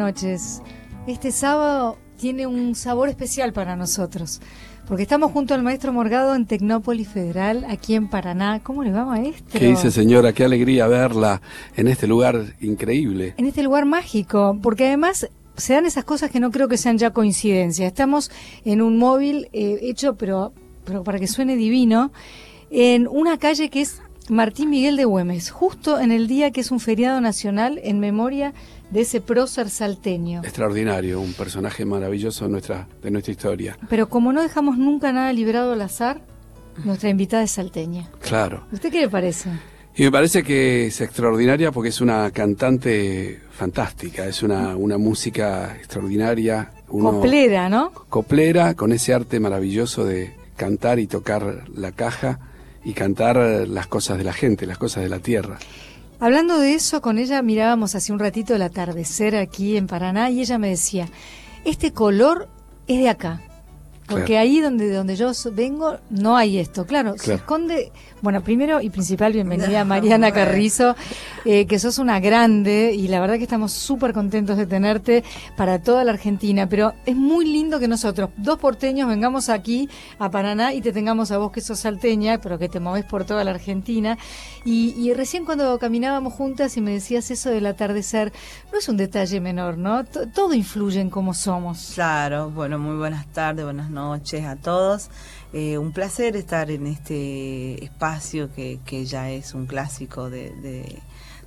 Noches. Este sábado tiene un sabor especial para nosotros, porque estamos junto al maestro Morgado en Tecnópolis Federal, aquí en Paraná. ¿Cómo le va, maestro? ¿Qué dice, señora? Qué alegría verla en este lugar increíble. En este lugar mágico, porque además se dan esas cosas que no creo que sean ya coincidencias. Estamos en un móvil eh, hecho, pero, pero para que suene divino, en una calle que es Martín Miguel de Güemes, justo en el día que es un feriado nacional en memoria de ese prócer salteño. Extraordinario, un personaje maravilloso de nuestra, de nuestra historia. Pero como no dejamos nunca nada liberado al azar, nuestra invitada es salteña. Claro. ¿Usted qué le parece? Y me parece que es extraordinaria porque es una cantante fantástica, es una, una música extraordinaria. coplera, ¿no? Coplera, con ese arte maravilloso de cantar y tocar la caja y cantar las cosas de la gente, las cosas de la tierra. Hablando de eso, con ella mirábamos hace un ratito el atardecer aquí en Paraná y ella me decía, este color es de acá, porque ahí donde, donde yo vengo no hay esto. Claro, se esconde. Bueno, primero y principal, bienvenida Mariana Carrizo, eh, que sos una grande y la verdad que estamos súper contentos de tenerte para toda la Argentina. Pero es muy lindo que nosotros, dos porteños, vengamos aquí a Paraná y te tengamos a vos que sos salteña, pero que te moves por toda la Argentina. Y, y recién cuando caminábamos juntas y me decías eso del atardecer, no es un detalle menor, ¿no? todo influye en cómo somos. Claro, bueno, muy buenas tardes, buenas noches noches a todos. Eh, un placer estar en este espacio que, que ya es un clásico de,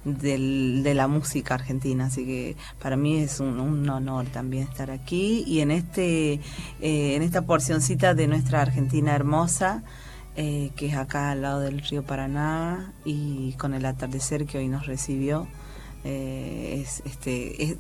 de, la música argentina, así que para mí es un, honor también estar aquí y en este eh, en esta porcioncita de nuestra Argentina hermosa. Eh, que es acá al lado del río Paraná y con el atardecer que hoy nos recibió es este es,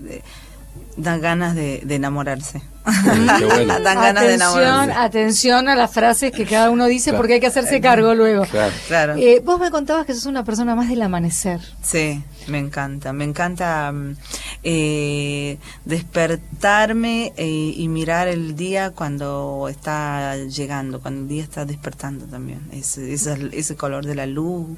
dan ganas de, enamorarse. dan ganas de enamorarse. Atención a las frases que cada uno dice porque hay que hacerse cargo luego. Claro. Eh, vos me contabas que sos una persona más del amanecer. Sí, me encanta. Me encanta mm, eh, despertarme eh, y mirar el día cuando está llegando, cuando el día está despertando también. Ese, ese color de la luz,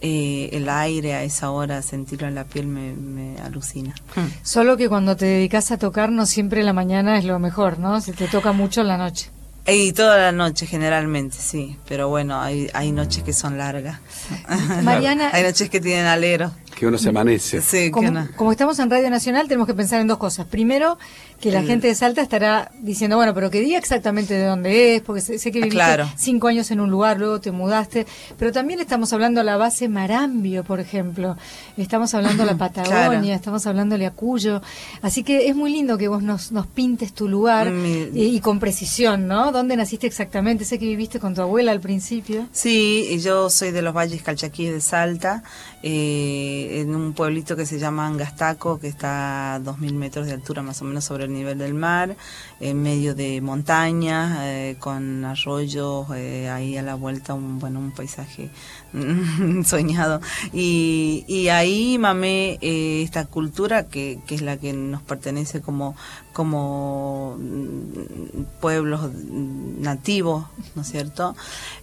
eh, el aire a esa hora, sentirlo en la piel me, alucina. Hmm. Solo que cuando te dedicas a tocar no siempre la mañana es lo mejor, ¿no? Se te toca mucho en la noche. Y toda la noche generalmente, sí, pero bueno, hay, hay noches que son largas. Mariana, hay noches que tienen alero que uno se amanece. Sí, como, estamos en Radio Nacional, tenemos que pensar en dos cosas. Primero, que la gente de Salta estará diciendo, bueno, pero que diga exactamente de dónde es, porque sé, que viviste cinco años en un lugar, luego te mudaste. Pero también estamos hablando de la base Marambio, por ejemplo. Estamos hablando de la Patagonia, estamos hablando de Acuyo. Así que es muy lindo que vos nos, nos pintes tu lugar y, con precisión, ¿no? ¿Dónde naciste exactamente? Sé que viviste con tu abuela al principio. Sí, yo soy de los Valles Calchaquíes de Salta. Eh, en un pueblito que se llama Angastaco, que está a 2.000 metros de altura más o menos sobre el nivel del mar, en medio de montañas, eh, con arroyos, eh, ahí a la vuelta un, bueno, un paisaje soñado. Y, ahí mamé eh, esta cultura que, que, es la que nos pertenece como, como mm, pueblos nativos, ¿no es cierto?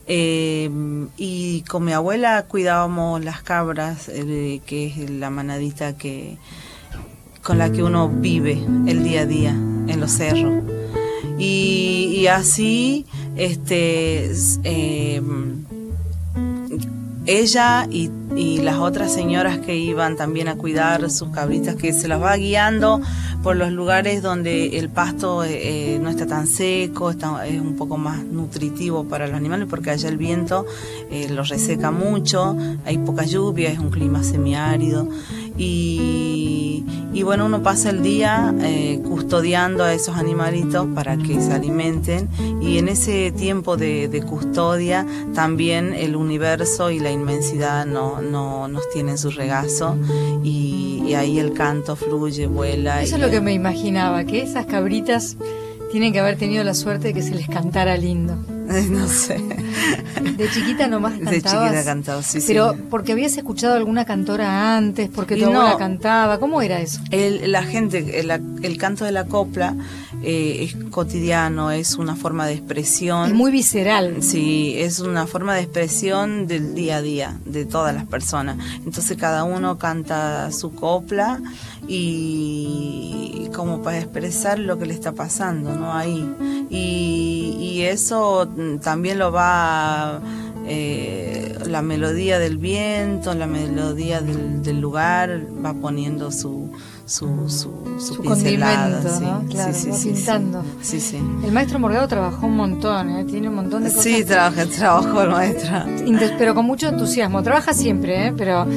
Y con mi abuela cuidábamos las cabras, que es la manadita que con la que uno vive el día a día en los cerros. Y, y así, este, eh, ella y, las otras señoras que iban también a cuidar sus cabritas, que se las va guiando por los lugares donde el pasto eh, eh, no está tan seco, está, es un poco más nutritivo para los animales, porque allá el viento eh, los reseca mucho, hay poca lluvia, es un clima semiárido. Y, y bueno, uno pasa el día eh, custodiando a esos animalitos para que se alimenten y en ese tiempo de, custodia también el universo y la inmensidad no, no nos tienen su regazo y, y ahí el canto fluye, vuela. Eso es lo que me imaginaba, que esas cabritas tienen que haber tenido la suerte de que se les cantara lindo. No sé. De chiquita nomás cantabas. De chiquita cantaba, sí, Pero porque habías escuchado alguna cantora antes, porque tu no, abuela cantaba, ¿cómo era eso? El, la gente, el, el, canto de la copla eh, es cotidiano, es una forma de expresión. Es muy visceral. Sí, es una forma de expresión del día a día de todas las personas. Entonces cada uno canta su copla y como para expresar lo que le está pasando, ¿no? Ahí. Y, y eso también lo va eh, la melodía del viento, la melodía del, del lugar va poniendo su, su, su, su, Su pincelada, sí. ¿no? Claro, sí, sí, pintando. Sí, sí. El maestro Morgado trabajó un montón, ¿eh? tiene un montón de cosas. Sí, trabaja, trabajo el maestro. Pero con mucho entusiasmo. Trabaja siempre, ¿eh? pero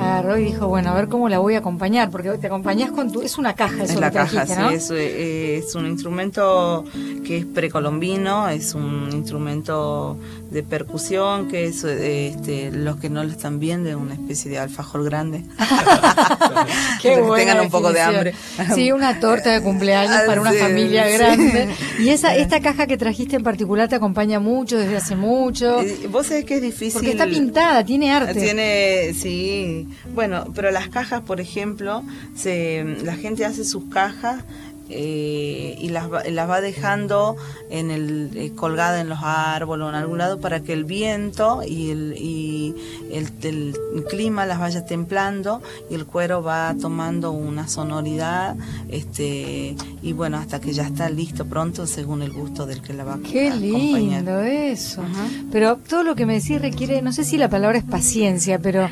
agarró y dijo, bueno, a ver cómo la voy a acompañar, porque te acompañás con tu... Es una caja eso Es la que caja, trajiste, sí, ¿no? es, eh, es un instrumento que es precolombino, es un instrumento de percusión, que es, este, los que no lo están viendo, es una especie de alfajor grande. Qué Los que tengan un poco de hambre. Sí, una torta de cumpleaños Ah, para una sí, familia sí. grande. Y esa esta caja que trajiste en particular te acompaña mucho, desde hace mucho. Vos sabés que es difícil. Porque está pintada, tiene arte. Tiene, sí. Bueno, pero las cajas, por ejemplo, se, la gente hace sus cajas eh, y las, va- las va dejando en el eh, colgada en los árboles o en algún lado para que el viento y el, y el, el clima las vaya templando y el cuero va tomando una sonoridad este y bueno hasta que ya está listo pronto según el gusto del que la va a Qué acompañar. lindo eso. Pero todo lo que me decís requiere, no sé si la palabra es paciencia, pero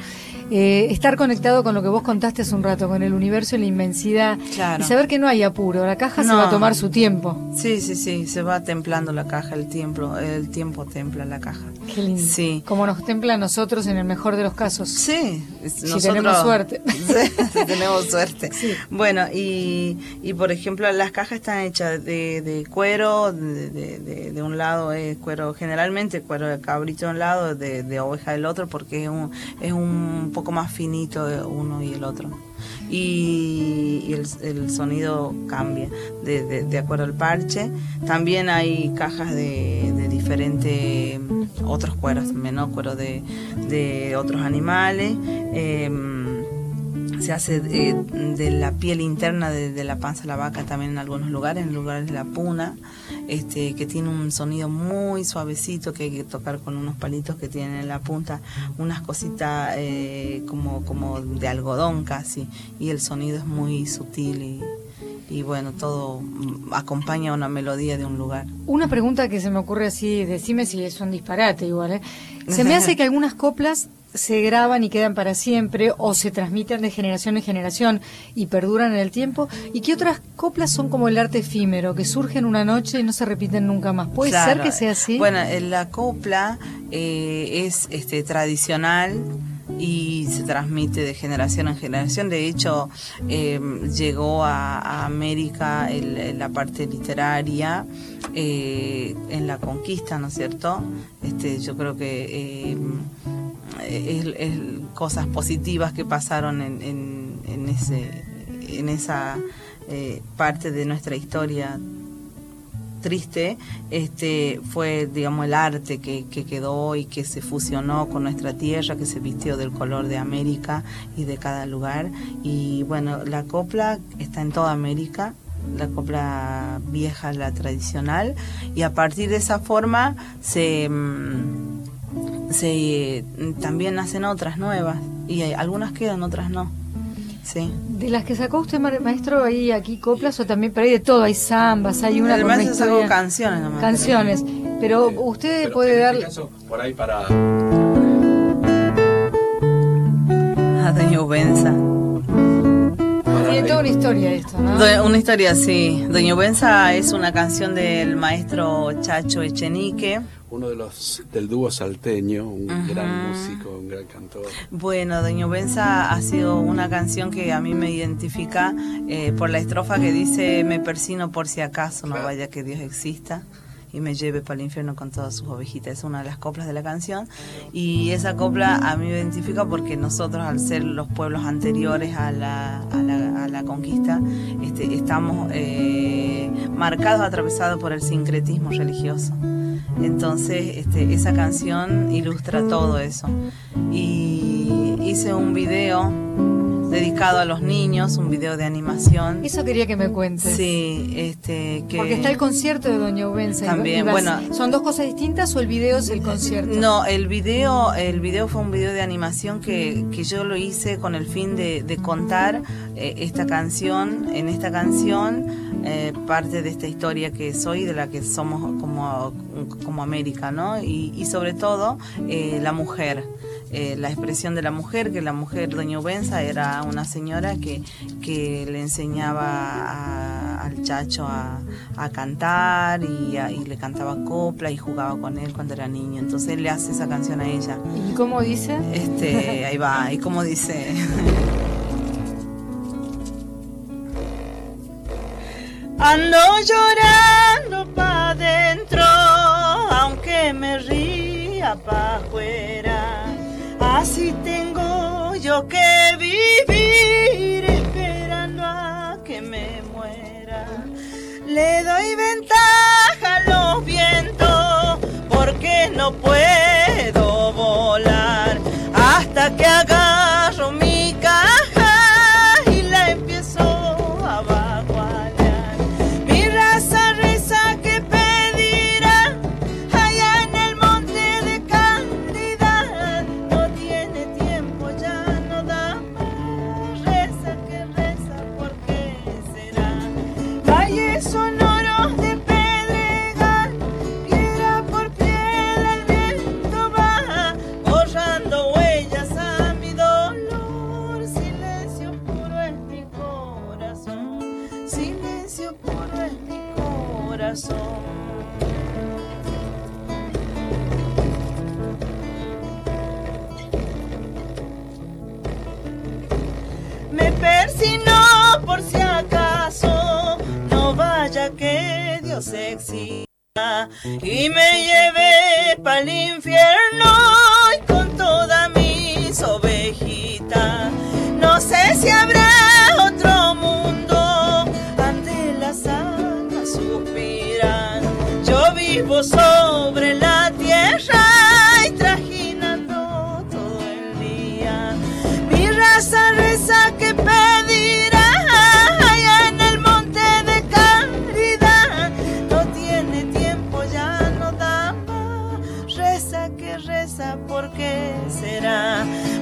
eh, estar conectado con lo que vos contaste hace un rato, con el universo y la inmensidad. Claro. Y saber que no hay apuro, la caja se No. va a tomar su tiempo. Sí, sí, sí, se va templando la caja, el tiempo, el tiempo templa la caja. Qué lindo. Sí. Como nos templa a nosotros en el mejor de los casos. Sí, Si tenemos suerte. Sí, si tenemos suerte. Sí. Bueno, y, y por ejemplo, las cajas están hechas de, de cuero, de, de- de- un lado es cuero, generalmente cuero de cabrito de un lado, de, de oveja del otro, porque es un, es un poco más finito de uno y el otro. Y, el, sonido cambia de, de- de acuerdo al parche. También hay cajas de, de diferentes otros cueros, también, ¿no? Cuero de, de otros animales. em, se hace eh, de la piel interna de, de la panza de la vaca también en algunos lugares, en lugares de la puna, este, que tiene un sonido muy suavecito que hay que tocar con unos palitos que tienen en la punta, unas cositas eh, como, como de algodón casi, y el sonido es muy sutil y, y bueno, todo mm, acompaña a una melodía de un lugar. Una pregunta que se me ocurre así, decime si es un disparate igual, ¿eh? Se me hace que algunas coplas se graban y quedan para siempre o se transmiten de generación en generación y perduran en el tiempo y que otras coplas son como el arte efímero, que surgen una noche y no se repiten nunca más. ¿Puede ser que sea así? Bueno, eh, la copla eh, es este tradicional y se transmite de generación en generación. De hecho, eh, llegó a, a América el- el- la parte literaria eh, en la conquista, ¿no es cierto? Este, yo creo que eh, es, es cosas positivas que pasaron en, en, en ese, en esa eh, parte de nuestra historia triste. Este fue digamos el arte que, que quedó y que se fusionó con nuestra tierra que se vistió del color de América y de cada lugar. Y bueno la copla está en toda América la copla vieja la tradicional. Y a partir de esa forma se mm, se también nacen otras nuevas y hay- algunas quedan otras no sí de las que sacó usted, ma- maestro, hay aquí coplas o también, pero hay de todo, hay zambas, hay una además yo historia- canciones nomás canciones. Pero usted Pero puede en dar... este caso, por ahí para a Doña Ubenza Tiene toda una historia esto, ¿no? Do- Una historia, sí. Doña Ubenza es una canción del maestro Chacho Echenique. Uno de los del dúo salteño, un Ajá. gran músico, un gran cantor. Bueno, Doña Ubenza ha sido una canción que a mí me identifica eh, por la estrofa que dice me persino por si acaso, no vaya que Dios exista y me lleve para el infierno con todas sus ovejitas. Es una de las coplas de la canción y esa copla a mí me identifica porque nosotros al ser los pueblos anteriores a la, a la, a la conquista este, estamos eh, marcados, atravesados por el sincretismo religioso. Entonces, este, esa canción ilustra todo eso. Y hice un video dedicado a los niños, un video de animación. Eso quería que me cuentes. Sí, este, que... Porque está el concierto de Doña Ubenza. También, bueno. ¿Son dos cosas distintas o el video es el concierto? No, el video, el video fue un video de animación que, que yo lo hice con el fin de, de contar eh, esta canción, en esta canción, eh, parte de esta historia que soy, de la que somos como, como América, ¿no? Y, y sobre todo, eh, la mujer. Eh, la expresión de la mujer, que la mujer Doña Ubenza era una señora que, que le enseñaba al chacho a, a cantar y, a- y le cantaba copla y jugaba con él cuando era niño. Entonces él le hace esa canción a ella. ¿Y cómo dice? Este, ahí va, y como dice. Ando llorando pa' dentro, aunque me ría pa' afuera. Así tengo yo que vivir esperando a que me muera. Le doy ventaja a los vientos porque no puedo volar hasta que agarro por si acaso no vaya que Dios exista y me lleve pa'l infierno y con toda mis ovejitas. No sé si habrá otro mundo ante las almas suspiran. Yo vivo sobre la tierra y trajinando todo el día. Mi raza reza que pedirá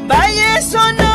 será? Valles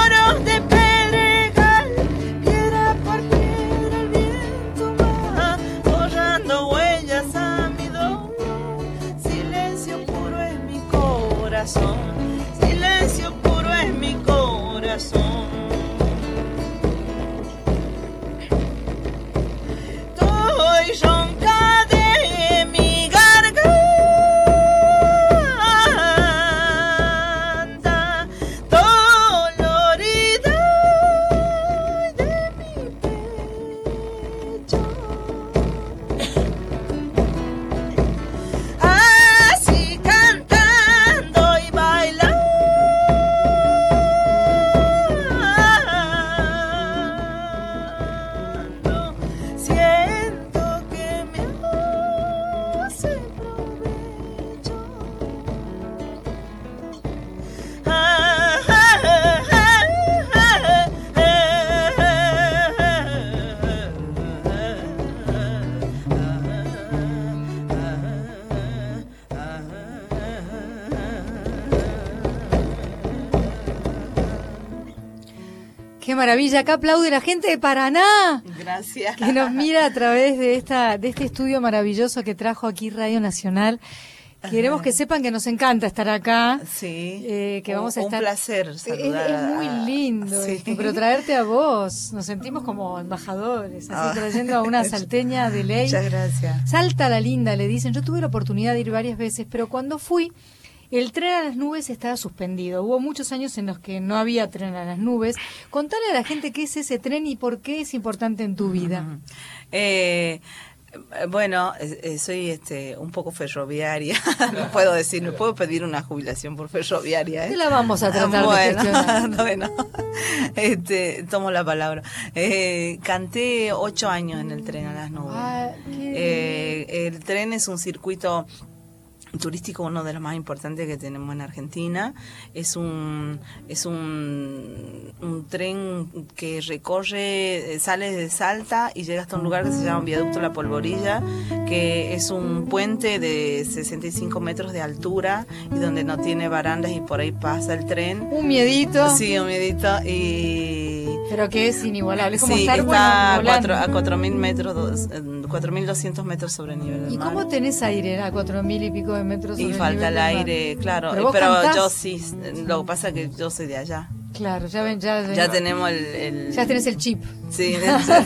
Qué maravilla, acá aplaude la gente de Paraná. Gracias. que nos mira a través de esta de este estudio maravilloso que trajo aquí Radio Nacional. Queremos que sepan que nos encanta estar acá. Sí. eh, que Un- vamos a un estar. placer Es- saludar Es, muy a- lindo, Sí. esto, pero traerte a vos, nos sentimos como embajadores, así Ah. trayendo a una salteña de ley. Muchas gracias. Salta la linda, le dicen. Yo tuve la oportunidad de ir varias veces, pero cuando fui, el tren a las nubes estaba suspendido. Hubo muchos años en los que no había tren a las nubes. Contale a la gente qué es ese tren y por qué es importante en tu vida. Eh, bueno, eh, soy este un poco ferroviaria, no puedo decir, no puedo pedir una jubilación por ferroviaria. ¿eh? La vamos a tratar bueno, este, tomo la palabra. Eh, canté ocho años en el tren a las nubes. Ah, qué Eh, el tren es un circuito turístico uno de los más importantes que tenemos en Argentina. Es un es un, un tren que recorre, eh, sale de Salta y llega hasta un lugar que se llama Viaducto La Polvorilla, que es un puente de 65 metros de altura y donde no tiene barandas y por ahí pasa el tren. Un miedito. Sí, un miedito y... Pero que es inigualable, es como sí, estar está bueno, a, cuatro, volando. a 4.000 metros, dos- eh, 4.200 metros sobre el nivel del ¿Y mar. cómo tenés aire a cuatro mil y pico de metros? Y sobre falta el aire, claro. Pero yo sí, lo que pasa es que yo soy de allá. Claro, ya ven, ya, Ya tenemos el... el- ya tenés el chip. Sí, ya-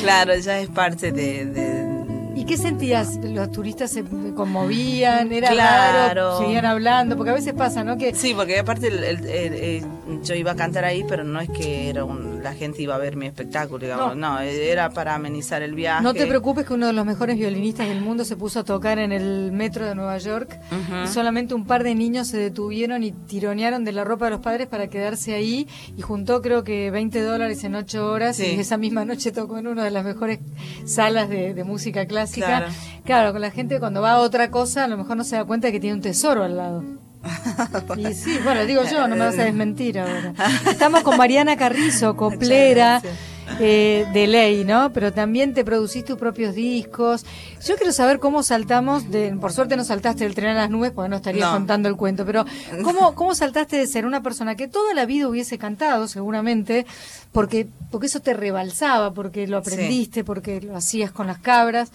claro, ya es parte de... de- ¿Y qué sentías? ¿Los turistas se conmovían? ¿Era Claro. raro? ¿Seguían hablando? Porque a veces pasa, ¿no? Que Sí, porque aparte el- el- el- el- yo iba a cantar ahí, pero no es que era un- la gente iba a ver mi espectáculo, digamos, no. era para amenizar el viaje. no te preocupes que uno de los mejores violinistas del mundo se puso a tocar en el metro de Nueva York y solamente un par de niños se detuvieron y tironearon de la ropa de los padres para quedarse ahí y juntó creo que 20 dólares en 8 horas Sí. y esa misma noche tocó en una de las mejores salas de, de música clásica. Claro. Claro, con la gente cuando va a otra cosa a lo mejor no se da cuenta de que tiene un tesoro al lado. Y sí, bueno, digo yo, no me vas a desmentir ahora. Estamos con Mariana Carrizo, coplera, eh, de ley, ¿no? Pero también te producís tus propios discos. Yo quiero saber cómo saltamos, de, por suerte no saltaste del tren a las nubes, porque no estarías No. contando el cuento, pero ¿cómo, ¿cómo saltaste de ser una persona que toda la vida hubiese cantado, seguramente, porque, porque eso te rebalsaba, porque lo aprendiste, porque lo hacías con las cabras?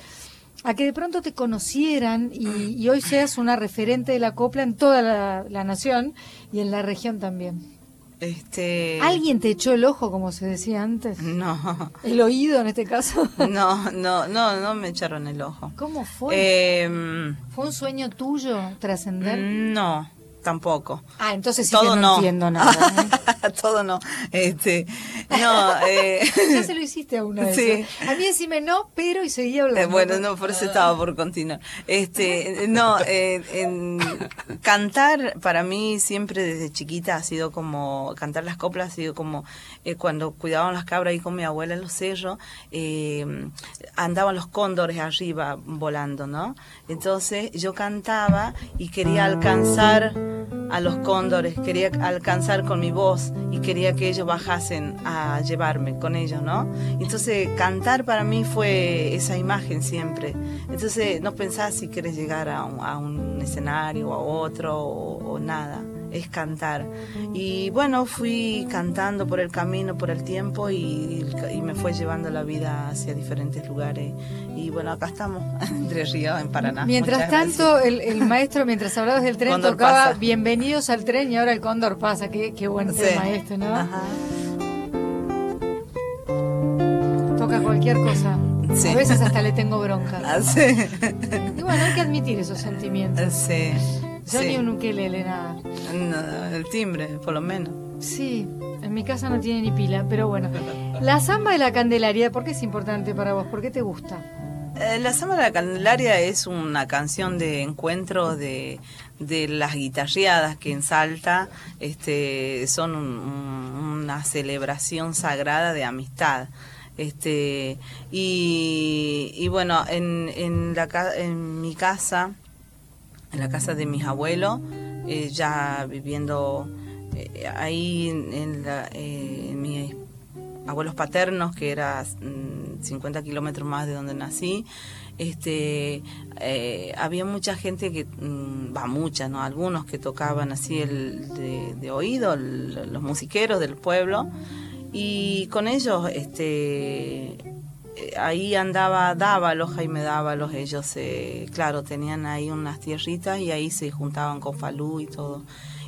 A que de pronto te conocieran y, y hoy seas una referente de la copla en toda la, la nación y en la región también. Este... ¿Alguien te echó el ojo, como se decía antes? No, ¿El oído en este caso? no, no, no, no me echaron el ojo. ¿Cómo fue? Eh, ¿Fue un sueño tuyo trascender? no, tampoco. Ah, entonces sí Todo que no, no. entiendo nada. ¿eh? Todo no. Este, no, eh, ya se lo hiciste a una vez. Sí. A mí decime no, pero y seguía hablando. Eh, bueno, no, por eso estaba por continuar. Este, no, eh, en- cantar para mí siempre desde chiquita ha sido como, cantar las coplas ha sido como, eh, cuando cuidaban las cabras ahí con mi abuela en los cerros, eh, andaban los cóndores arriba volando, ¿no? Entonces yo cantaba y quería alcanzar a los cóndores, quería alcanzar con mi voz y quería que ellos bajasen a llevarme con ellos, ¿no? Entonces cantar para mí fue esa imagen siempre. Entonces no pensás si quieres llegar a un, escenario o a otro o nada, es cantar. Y bueno, fui cantando por el camino, por el tiempo y, y me fue llevando la vida hacia diferentes lugares. Y bueno, acá estamos, entre Ríos, en Paraná. Mientras Muchas tanto, el, el maestro, mientras hablabas del tren, Cóndor tocaba pasa. Bienvenidos al tren y ahora el cóndor pasa. Qué, qué buen Sí. tema este, ¿no? Ajá. Toca cualquier cosa. Sí. A veces hasta le tengo bronca. Ah, sí. Y bueno, hay que admitir esos sentimientos. Sí. Yo sí. ni un ukelele, nada. No, el timbre, por lo menos. Sí, en mi casa no tiene ni pila, pero bueno. La samba de la Candelaria, ¿por qué es importante para vos? ¿Por qué te gusta? Eh, La Samba de la Candelaria es una canción de encuentro de, de las guitarreadas que en Salta este, son un- un- una celebración sagrada de amistad. Este, y, y bueno, en, en, la, en mi casa, en la casa de mis abuelos, eh, ya viviendo eh, ahí en, la- eh, mis abuelos paternos, que era mm, 50 kilómetros más de donde nací, este, había mucha gente que, mm, va mucha, ¿no? Algunos que tocaban así el de, oído, los musiqueros del pueblo, y con ellos, este, ahí andaba Dávalos, Jaime Dávalos, ellos, eh, claro, tenían ahí unas tierritas y ahí se juntaban con Falú y todo.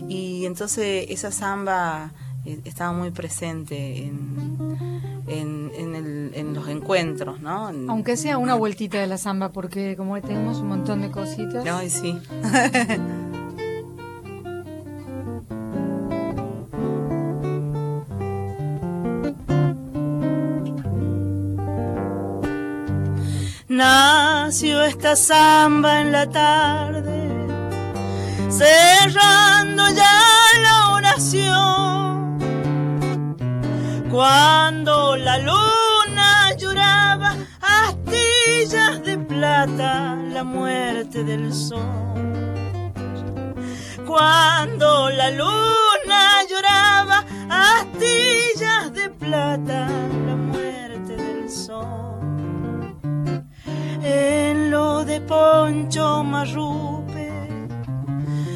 Y entonces esa samba eh, estaba muy presente en, en, en el- en los encuentros, ¿no? Aunque sea una vueltita de la samba, porque como tenemos un montón de cositas. Ay, sí. Nació esta samba en la tarde, cerrando ya la oración. Cuando la luna lloraba astilla astillas de plata la muerte del sol. Cuando la luna lloraba, astillas de plata la muerte del sol. En lo de Poncho Marrupe,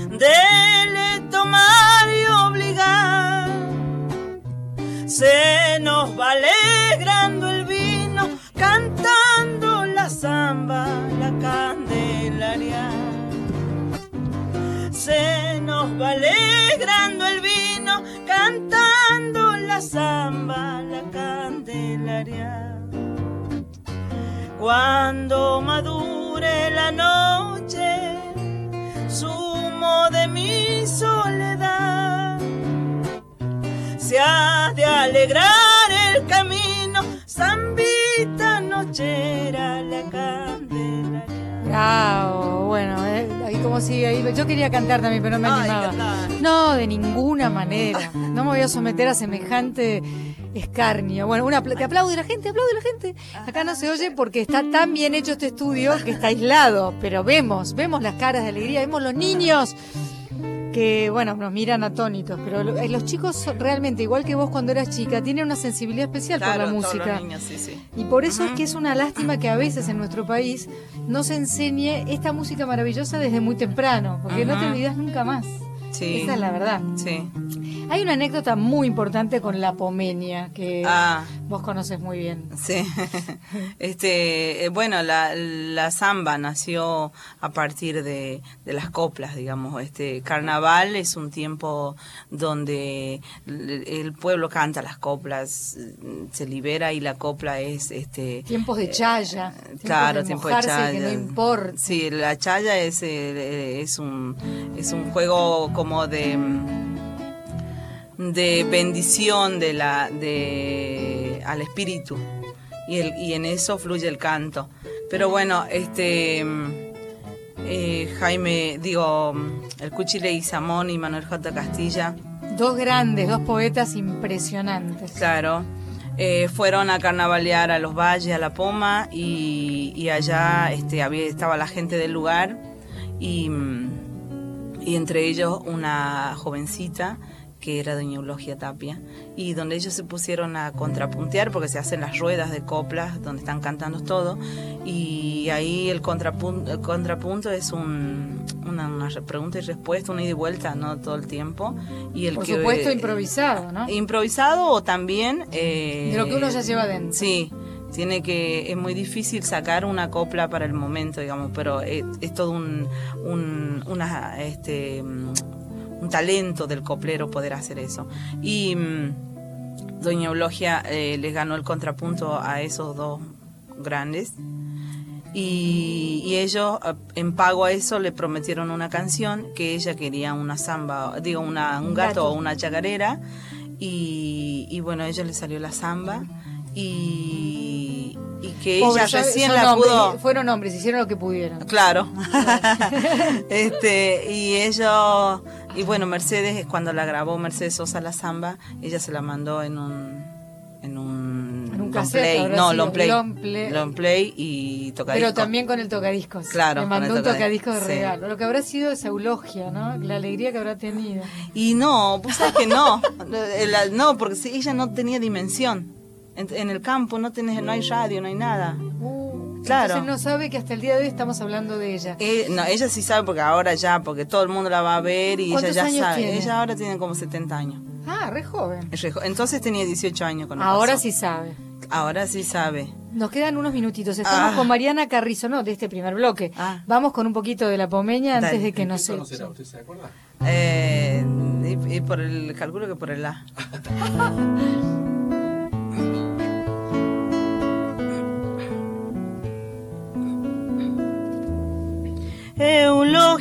dele tomar y obligar, se nos va alegrando el vino, cantando la zamba, la candelaria. Se nos va alegrando el vino, cantando la zamba, la candelaria. Cuando madure la noche, sumo de mi soledad, se ha de alegrar el camino, zambita nochera la candelaria. Bravo, bueno, eh, ahí como sigue ahí. Yo quería cantar también, pero no me Ay, animaba. No, de ninguna manera. No me voy a someter a semejante escarnio. Bueno, una, que aplaude la gente, aplaude la gente. Acá no se oye porque está tan bien hecho este estudio que está aislado, pero vemos, vemos las caras de alegría, vemos los niños que, bueno, nos miran atónitos, pero eh, los chicos realmente, igual que vos cuando eras chica, tienen una sensibilidad especial por la Claro, música. los niños, sí, sí. Y por eso es que es una lástima que a veces en nuestro país no se enseñe esta música maravillosa desde muy temprano, porque no te olvidas nunca más. Sí. Esa es la verdad. Sí. Hay una anécdota muy importante con la pomenia que Ah. Vos conoces muy bien. Sí, este, eh, bueno, la, la samba nació a partir de, de las coplas, digamos. Este carnaval es un tiempo donde el, pueblo canta las coplas, eh, se libera y la copla es, este, Tiempos de chaya. tiempos claro, de tiempo de chaya. que no importa. Sí, la chaya es, eh, es un es un juego como de de bendición de la de al espíritu y el, y en eso fluye el canto. Pero bueno, este eh, Jaime, digo, el Cuchile y Samón y Manuel J. Castilla, Dos grandes, dos poetas impresionantes. Claro. Eh, fueron a carnavalear a los valles, a la Poma, y, y allá este, había, estaba la gente del lugar, y, mm, y entre ellos una jovencita que era doña Eulogia Tapia, y donde ellos se pusieron a contrapuntear, porque se hacen las ruedas de coplas, donde están cantando todo, y ahí el contrapunto, el contrapunto es un, una, una re- pregunta y respuesta, una ida y vuelta, no todo el tiempo. Y el Por que, supuesto, improvisado, ¿no? improvisado o también eh, De lo que uno ya lleva dentro. sí tiene que es muy difícil sacar una copla para el momento digamos pero es, es todo un, un una este un talento del coplero poder hacer eso y mm, doña Eulogia eh, les ganó el contrapunto a esos dos grandes y, y ellos, eh, en pago a eso, le prometieron una canción que ella quería una samba, digo, una, un gato o una chacarera. Y, y bueno, a ella le salió la samba. Y, y que ella Pobres, son- recién la hombres, pudo. Fueron hombres, hicieron lo que pudieron. Claro. este, y ellos, y bueno, Mercedes, cuando la grabó Mercedes Sosa la samba, ella se la mandó en un en un, En un long cassette, play, no, sido, long play, long play. long play y tocadisco. Pero también con el tocadiscos. Claro, Le mandó un tocadiscos de tocadiscos, sí. regalo. Lo que habrá sido esa eulogia, ¿no? La alegría que habrá tenido. Y no, pues sabes que no, la- no, porque ella no tenía dimensión. En, en el campo no tenés, no hay radio, no hay nada. Uh, Claro. Entonces no sabe que hasta el día de hoy estamos hablando de ella. Eh, no, ella sí sabe porque ahora ya, porque todo el mundo la va a ver y ella ¿Cuántos ya años sabe. tiene? Ella ahora tiene como 70 años. Ah, re joven. Es re jo- Entonces tenía 18 años cuando Ahora pasó. sí sabe. Ahora sí sabe. Nos quedan unos minutitos. Estamos Ah. con Mariana Carrizo, no, de este primer bloque. Ah. Vamos con un poquito de la pomeña antes Dale. de que ¿Qué nos? ¿Usted se acuerda? Eh, y, y por el, calculo que por el A.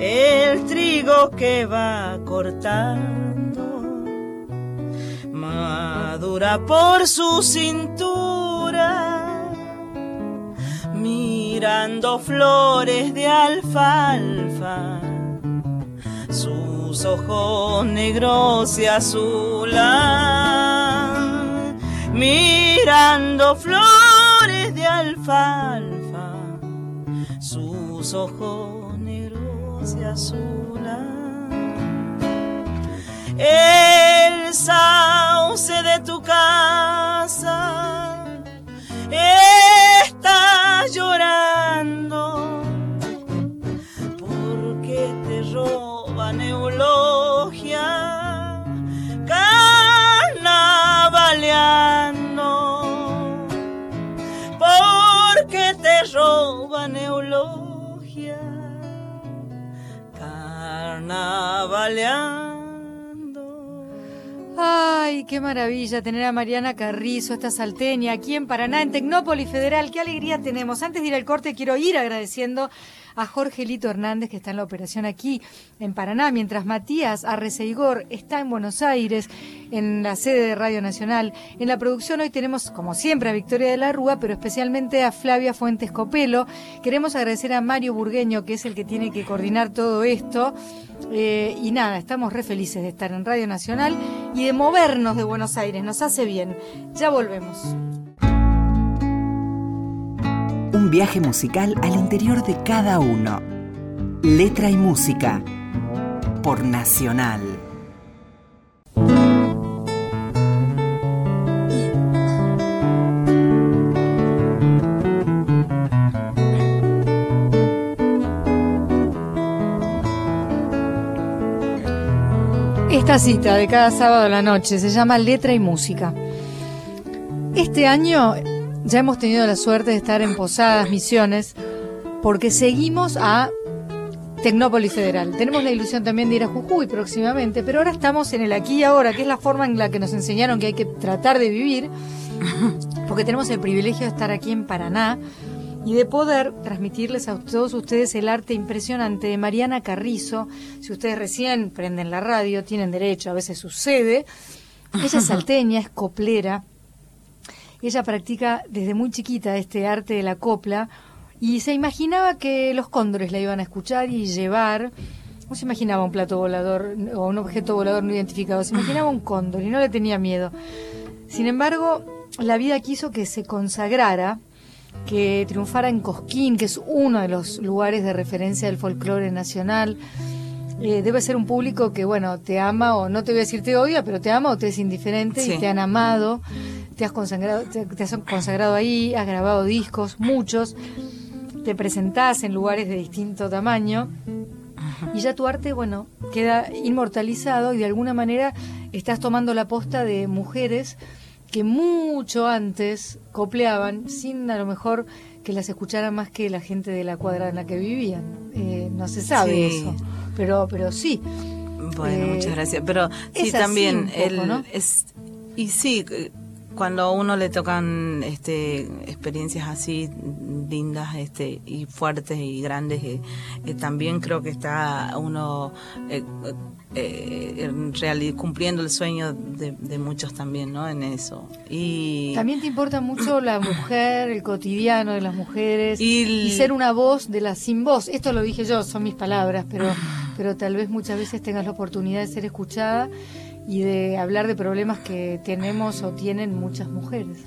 el trigo que va cortando, madura por su cintura, mirando flores de alfalfa sus ojos negros se azulan, mirando flores de alfalfa, sus ojos se azulan. El sauce de tu casa está llorando porque te roban eulogia carnavaleando porque te roban eulogia carnavaleando Ay, qué maravilla tener a Mariana Carrizo, esta salteña, aquí en Paraná, en Tecnópolis Federal. Qué alegría tenemos. Antes de ir al corte, quiero ir agradeciendo a Jorge Lito Hernández, que está en la operación aquí en Paraná, mientras Matías Arreceigor está en Buenos Aires, en la sede de Radio Nacional. En la producción hoy tenemos, como siempre, a Victoria de la Rúa, pero especialmente a Flavia Fuentes Copelo. Queremos agradecer a Mario Burgueño, que es el que tiene que coordinar todo esto. Eh, y nada, estamos re felices de estar en Radio Nacional y de movernos de Buenos Aires. Nos hace bien. Ya volvemos. Viaje musical al interior de cada uno. Letra y música. Por Nacional. Esta cita de cada sábado a la noche se llama Letra y Música. Este año ya hemos tenido la suerte de estar en Posadas, Misiones, porque seguimos a Tecnópolis Federal. Tenemos la ilusión también de ir a Jujuy próximamente, pero ahora estamos en el aquí y ahora, que es la forma en la que nos enseñaron que hay que tratar de vivir, porque tenemos el privilegio de estar aquí en Paraná y de poder transmitirles a todos ustedes el arte impresionante de Mariana Carrizo. Si ustedes recién prenden la radio, tienen derecho, a veces sucede. Ella es salteña, es coplera. Ella practica desde muy chiquita este arte de la copla y se imaginaba que los cóndores la iban a escuchar y llevar. No se imaginaba un plato volador o un objeto volador no identificado, se imaginaba un cóndor y no le tenía miedo. Sin embargo, la vida quiso que se consagrara que triunfara en Cosquín, que es uno de los lugares de referencia del folclore nacional. Eh, debe ser un público que, bueno, te ama o no te voy a decir te odia, pero te ama o te es indiferente Sí. y te han amado, te has consagrado, te, te has consagrado ahí, has grabado discos, muchos, te presentás en lugares de distinto tamaño y ya tu arte, bueno, queda inmortalizado y de alguna manera estás tomando la posta de mujeres que mucho antes copleaban sin a lo mejor que las escuchara más que la gente de la cuadra en la que vivían. Eh, no se sabe Sí. eso, pero, pero sí. Bueno, Eh, muchas gracias. Pero sí, también poco, el- ¿no? es y sí, cuando a uno le tocan este experiencias así lindas, este y fuertes y grandes, eh, eh, también creo que está uno eh, eh, cumpliendo el sueño de, de muchos también, ¿no? En eso. Y También te importa mucho la mujer, el cotidiano de las mujeres Y y, ser una voz de la sin voz. Esto lo dije yo, son mis palabras, pero, pero tal vez muchas veces tengas la oportunidad de ser escuchada y de hablar de problemas que tenemos o tienen muchas mujeres.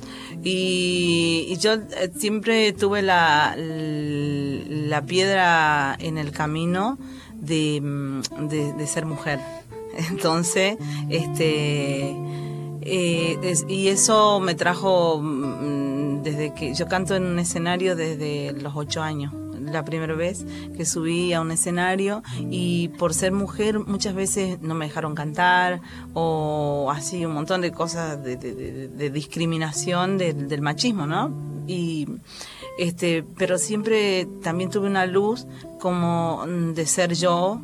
Y, y yo eh, siempre tuve la, la piedra en el camino de, mm, de, ser mujer. Entonces, este, eh, y eso me trajo mm, desde que yo canto en un escenario desde los ocho años. La primera vez que subí a un escenario y por ser mujer muchas veces no me dejaron cantar o así un montón de cosas de, discriminación del, del machismo, ¿no? Y este, pero siempre también tuve una luz como de ser yo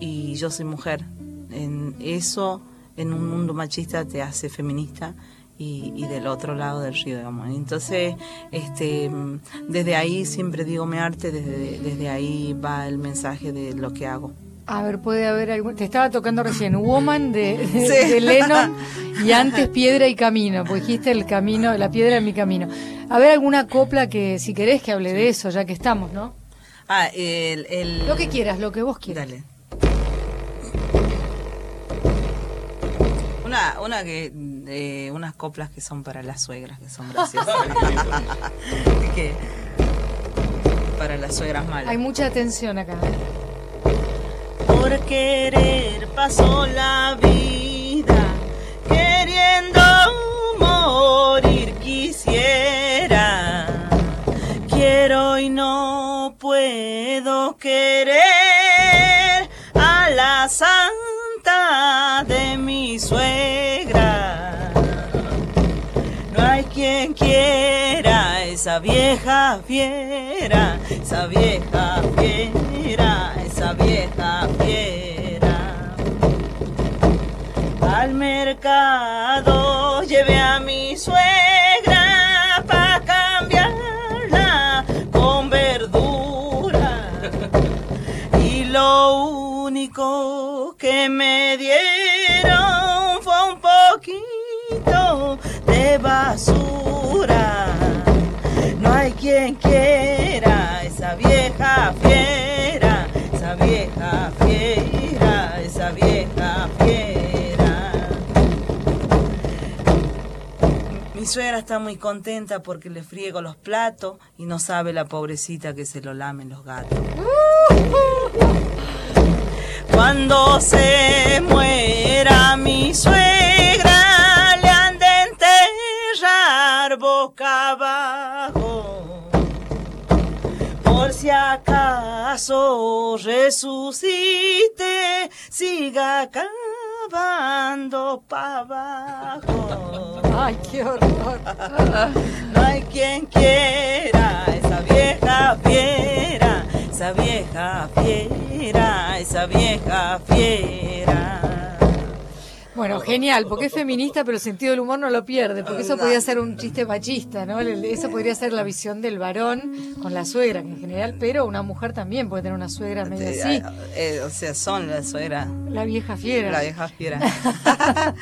y yo soy mujer. En eso, en un mundo machista, te hace feminista y, del otro lado del río, digamos. Entonces, este, desde ahí siempre digo mi arte, desde, desde ahí va el mensaje de lo que hago. A ver, puede haber algún. Te estaba tocando recién Woman de, de, Lennon y antes Piedra y Camino, porque dijiste el camino, la piedra en mi camino. A ver, alguna copla que, si querés, que hable de eso, ya que estamos, ¿no? Ah, el, Lo que quieras, lo que vos quieras. Dale. Una, una que. Eh, unas coplas que son para las suegras, que son graciosas. que, para las suegras malas. Hay mucha atención acá. Por querer pasó la vida, queriendo morir quisiera. Quiero y no puedo querer a la santa esa vieja fiera, esa vieja fiera, esa vieja fiera. Al mercado llevé a mi suegra para cambiarla con verdura. Y lo único que me dieron fue un poquito de basura. Quiera esa vieja fiera, esa vieja fiera, esa vieja fiera. Mi suegra está muy contenta porque le friego los platos y no sabe la pobrecita que se lo lamen los gatos. Cuando se muera mi suegra, le han de enterrar boca abajo. Por si acaso resucite, siga cavando para abajo. Ay, qué horror. No hay quien quiera esa vieja fiera, esa vieja fiera, esa vieja fiera. Bueno, genial, porque es feminista, pero el sentido del humor no lo pierde, porque eso podría ser un chiste machista, ¿no? Eso podría ser la visión del varón con la suegra en general, pero una mujer también puede tener una suegra medio así. Eh, o sea, son la suegra. La vieja fiera. La vieja fiera.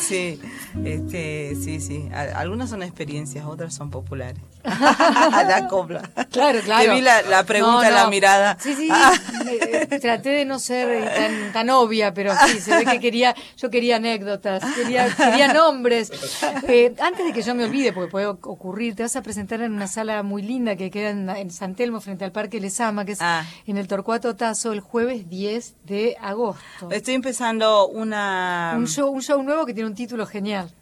sí, este, sí, sí. Algunas son experiencias, otras son populares. la copla. Claro, claro. Te vi la, la pregunta, No, la mirada. Sí, sí, eh, eh, traté de no ser eh, tan, tan obvia, pero sí, se ve que quería, yo quería anécdotas, quería, quería nombres. Eh, antes de que yo me olvide, porque puede oc- ocurrir, te vas a presentar en una sala muy linda que queda en, en San Telmo, frente al Parque Lesama, que es Ah. en el Torcuato Tazo, el jueves 10 de agosto. Estoy empezando una... Un show, un show nuevo que tiene un título genial.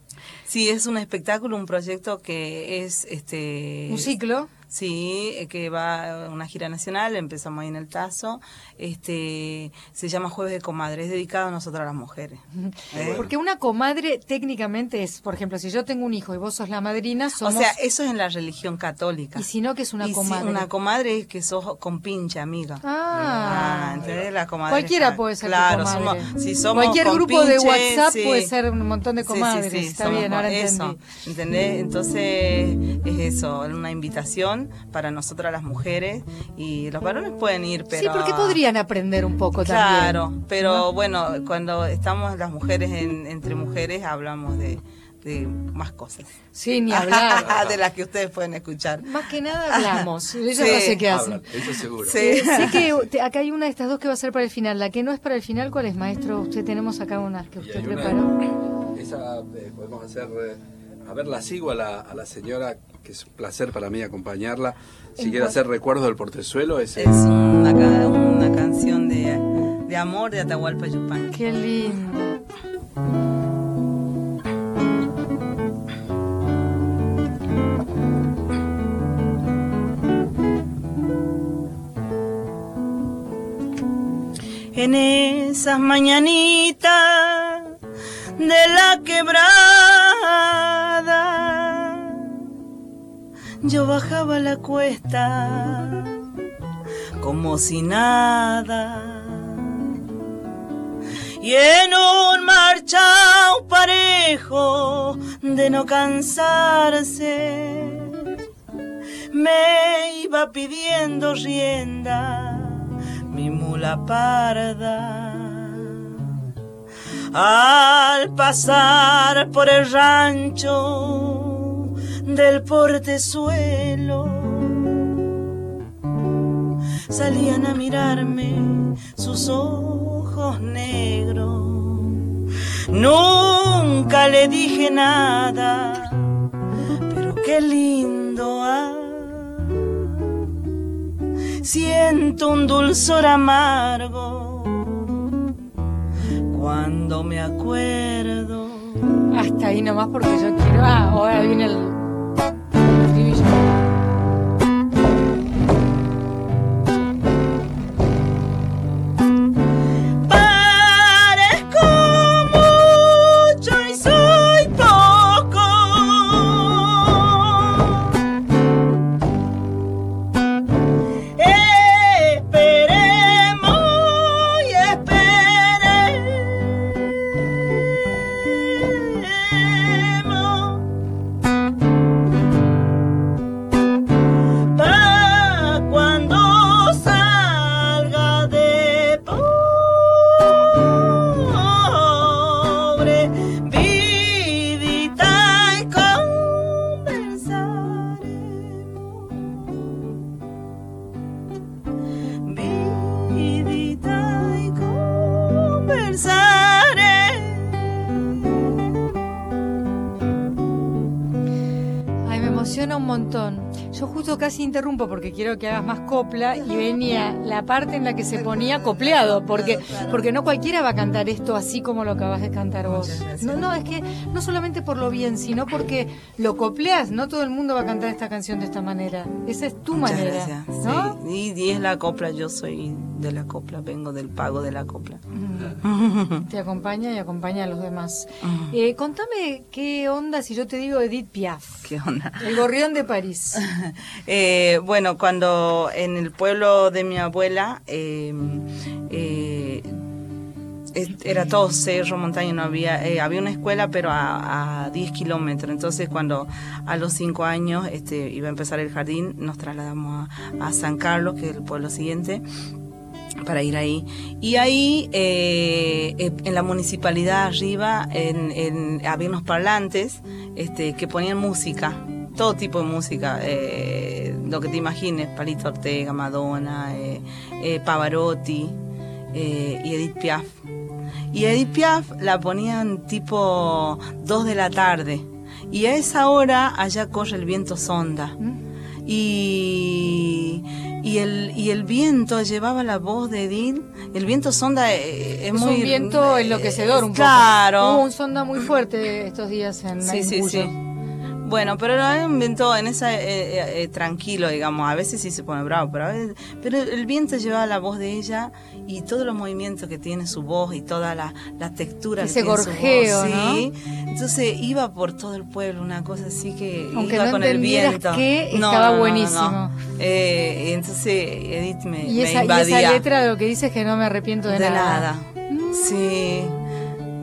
Sí, es un espectáculo, un proyecto que es este Un ciclo. Sí, eh, que va a una gira nacional, empezamos ahí en el Tazo. Este se llama Jueves de Comadre, es dedicado a nosotras las mujeres. ¿eh? Porque una comadre técnicamente es, por ejemplo, si yo tengo un hijo y vos sos la madrina, O somos... sea, eso es en la religión católica. y si no, que es una Y si comadre. una comadre es que sos con pinche amiga. Ah, ¿entendés? La comadre Cualquiera está- puede ser claro, comadre. somos- si somos Cualquier grupo de WhatsApp sí. puede ser un montón de Sí, sí, comadres. sí, Está bien, ahora eso, entendí. ¿entendés? Entonces es eso, una invitación para nosotras las mujeres y los varones pueden ir, pero... Sí, porque podrían aprender un poco también. Claro, pero bueno, cuando estamos las mujeres en- entre mujeres hablamos de, de más cosas. Sí, ni hablar. de las que ustedes pueden escuchar. Más que nada hablamos. Ella Sí. no sé qué hace. Hablan, eso seguro. Sí. Eh, sé que te- acá hay una de estas dos que va a ser para el final. La que no es para el final, ¿cuál es, maestro? Usted tenemos acá unas que usted hay una- preparó. Esa eh, podemos hacer. eh, a ver, la sigo a la, a la señora, que es un placer para mí acompañarla. Si ¿En quiere hacer recuerdo del portezuelo, es, Es una, una canción de, de amor de Atahualpa Yupanqui. Qué lindo. En esas mañanitas de la quebrada, yo bajaba la cuesta como si nada. Y en un marchao parejo de no cansarse, me iba pidiendo rienda mi mula parda. Al pasar por el rancho del portezuelo, salían a mirarme sus ojos negros. Nunca le dije nada, pero qué lindo. Ah. Siento un dulzor amargo cuando me acuerdo. Hasta ahí nomás porque yo quiero. Ah, ahora viene el Be casi interrumpo porque quiero que hagas más copla y venía la parte en la que se ponía copleado, porque, porque no cualquiera va a cantar esto así como lo acabas de cantar vos. No, no, es que no solamente por lo bien, sino porque lo copleas, no todo el mundo va a cantar esta canción de esta manera. Esa es tu manera. y es la copla, yo soy de la copla, vengo del pago de la copla. Te acompaña y acompaña a los demás. Eh, contame qué onda si yo te digo Edith Piaf. ¿Qué onda? El gorrión de París. Eh, bueno, cuando en el pueblo de mi abuela em, eh, era todo cerro, montaña, no había, había una escuela pero a, 10 kilómetros. Entonces cuando a los 5 años este, iba a empezar el jardín, nos trasladamos a San Carlos, que es el pueblo siguiente para ir ahí. Y ahí, eh, eh, en la municipalidad arriba, en, había unos parlantes este, que ponían música, todo tipo de música, eh, lo que te imagines, Palito Ortega, Madonna, Pavarotti y Edith Piaf. Y Edith Piaf la ponían tipo 2 de la tarde. Y a esa hora allá corre el viento sonda. ¿Mm? Y y el, y el viento llevaba la voz de Edith. El viento sonda eh, es, muy... un viento enloquecedor un poco. Claro. Hubo un sonda muy fuerte estos días en Sí, sí, sí. Bueno, pero un viento en esa eh, eh, tranquilo, digamos. A veces sí se pone bravo, pero a veces, pero el viento llevaba la voz de ella y todos los movimientos que tiene su voz y toda la, la textura Ese que gorjeo, su voz, ¿sí? Entonces iba por todo el pueblo, una cosa así que Aunque iba no con el viento. Que estaba buenísimo. Eh, entonces Edith me, ¿Y esa, invadía. Y esa letra lo que dice es que no me arrepiento de, de nada. nada. Sí.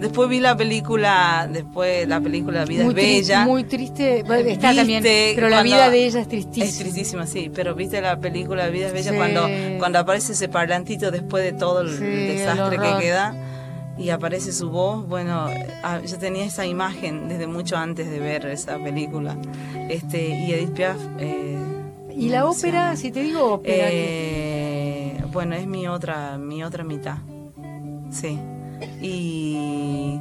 Después vi la película, después la película Vida es Bella. muy triste, está también, pero la vida de ella es tristísima. Es tristísima, sí, pero viste la película Vida es Bella cuando, cuando aparece ese parlantito después de todo el desastre que queda y aparece su voz, bueno, ah, yo tenía esa imagen desde mucho antes de ver esa película. Este, y Edith Piaf... Eh, ¿Y la ópera, si te digo ópera? Eh, bueno, es mi otra, mi otra mitad, sí y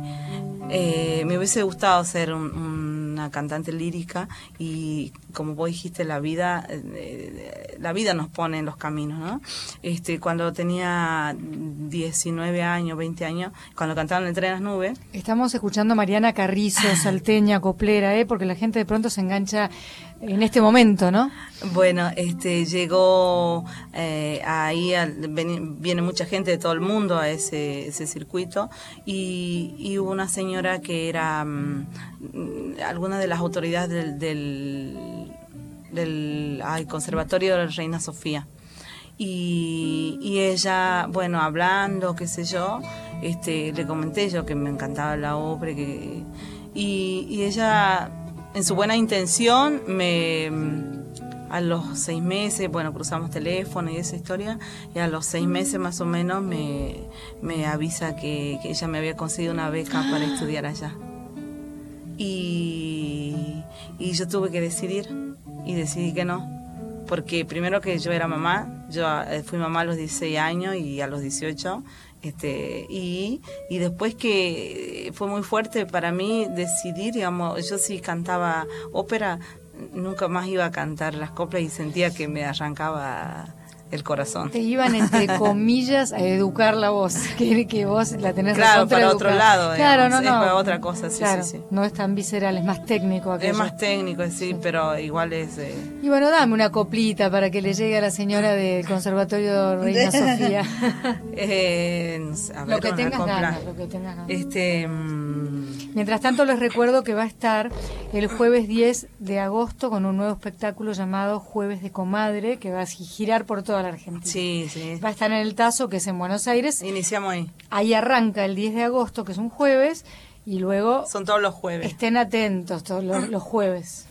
eh, me hubiese gustado ser una cantante lírica y como vos dijiste la vida eh, la vida nos pone en los caminos no este cuando tenía 19 años 20 años cuando cantaban el tren las nubes estamos escuchando a Mariana Carrizo salteña coplera eh porque la gente de pronto se engancha en este momento, ¿no? Bueno, este llegó eh, ahí, viene mucha gente de todo el mundo a ese, circuito y, hubo una señora que era mm, alguna de las autoridades del, Conservatorio de la Reina Sofía. Y, ella, bueno, hablando, qué sé yo, este, le comenté yo que me encantaba la obra, y ella, en su buena intención, me a los seis meses, bueno, cruzamos teléfono y esa historia, y a los seis meses más o menos me, me avisa que, que ella me había conseguido una beca para estudiar allá. Y, y yo tuve que decidir, y decidí que no, porque primero que yo era mamá, yo eh, fui mamá a los 16 años y a los 18, este, y, y después que fue muy fuerte para mí decidir, digamos, yo sí cantaba ópera, nunca más iba a cantar las coplas y sentía que me arrancaba el corazón. Te iban, entre comillas, a educar la voz, que, que vos la tenés Claro, para otro lado, Claro, no, digamos, no. es para otra cosa, sí, Claro, sí, sí. No es tan visceral, es más técnico aquello. Es más técnico, sí, pero igual es... eh, Y bueno, dame una coplita para que le llegue a la señora del Conservatorio Reina Sofía. eh, a ver, lo que una tengas copla. ganas, lo que tengas ganas. Este... mm, Mientras tanto, les recuerdo que va a estar el jueves 10 de agosto con un nuevo espectáculo llamado Jueves de Comadre, que va a girar por toda la Argentina. sí, sí. Va a estar en el Tazo, que es en Buenos Aires. Iniciamos ahí. Ahí arranca el 10 de agosto, que es un jueves, y luego Son todos los jueves. estén atentos todos los, los jueves.